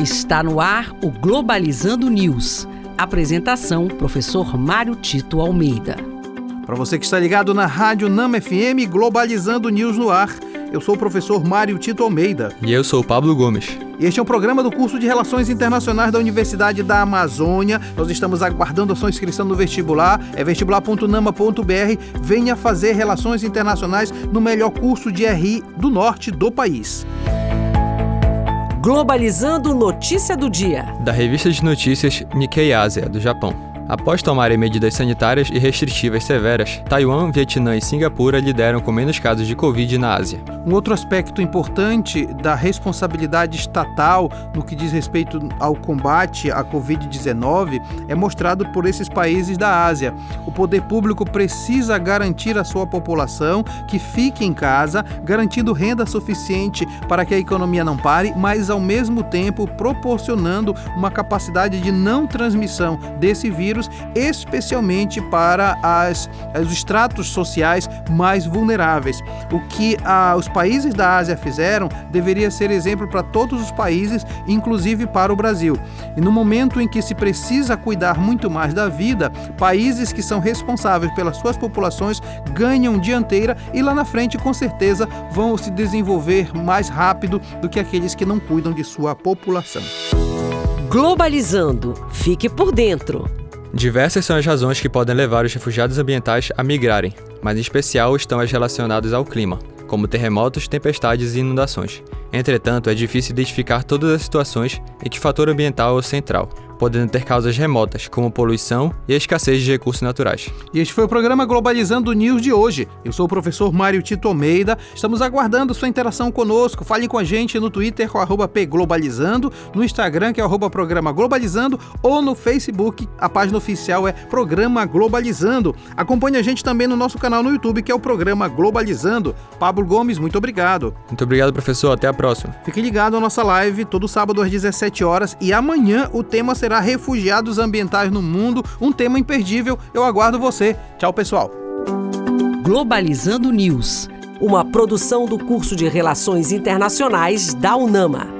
Está no ar o Globalizando News. Apresentação: Professor Mário Tito Almeida. Para você que está ligado na Rádio Nama FM Globalizando News no ar, eu sou o professor Mário Tito Almeida. E eu sou o Pablo Gomes. Este é um programa do curso de Relações Internacionais da Universidade da Amazônia. Nós estamos aguardando a sua inscrição no vestibular. É vestibular.nama.br. Venha fazer Relações Internacionais no melhor curso de RI do norte do país. Globalizando Notícia do Dia. Da revista de notícias Nikkei Asia, do Japão. Após tomarem medidas sanitárias e restritivas severas, Taiwan, Vietnã e Singapura lideram com menos casos de Covid na Ásia. Um outro aspecto importante da responsabilidade estatal no que diz respeito ao combate à Covid-19 é mostrado por esses países da Ásia. O poder público precisa garantir à sua população que fique em casa, garantindo renda suficiente para que a economia não pare, mas ao mesmo tempo proporcionando uma capacidade de não transmissão desse vírus especialmente para as, os estratos sociais mais vulneráveis. O que os países da Ásia fizeram deveria ser exemplo para todos os países, inclusive para o Brasil. E no momento em que se precisa cuidar muito mais da vida, países que são responsáveis pelas suas populações ganham dianteira e lá na frente, com certeza, vão se desenvolver mais rápido do que aqueles que não cuidam de sua população. Globalizando. Fique por dentro. Diversas são as razões que podem levar os refugiados ambientais a migrarem, mas em especial estão as relacionadas ao clima, como terremotos, tempestades e inundações. Entretanto, é difícil identificar todas as situações em que o fator ambiental é o central, podendo ter causas remotas, como poluição e a escassez de recursos naturais. E este foi o programa Globalizando News de hoje. Eu sou o professor Mário Tito Almeida. Estamos aguardando sua interação conosco. Fale com a gente no Twitter com arroba pglobalizando, no Instagram que é arroba programa Globalizando ou no Facebook, a página oficial é Programa Globalizando. Acompanhe a gente também no nosso canal no YouTube que é o Programa Globalizando. Pablo Gomes, muito obrigado. Muito obrigado, professor. Até a próxima. Fique ligado à nossa live todo sábado às 17 horas e amanhã o tema será será Refugiados Ambientais no Mundo, um tema imperdível. Eu aguardo você. Tchau, pessoal. Globalizando News, uma produção do curso de Relações Internacionais da UNAMA.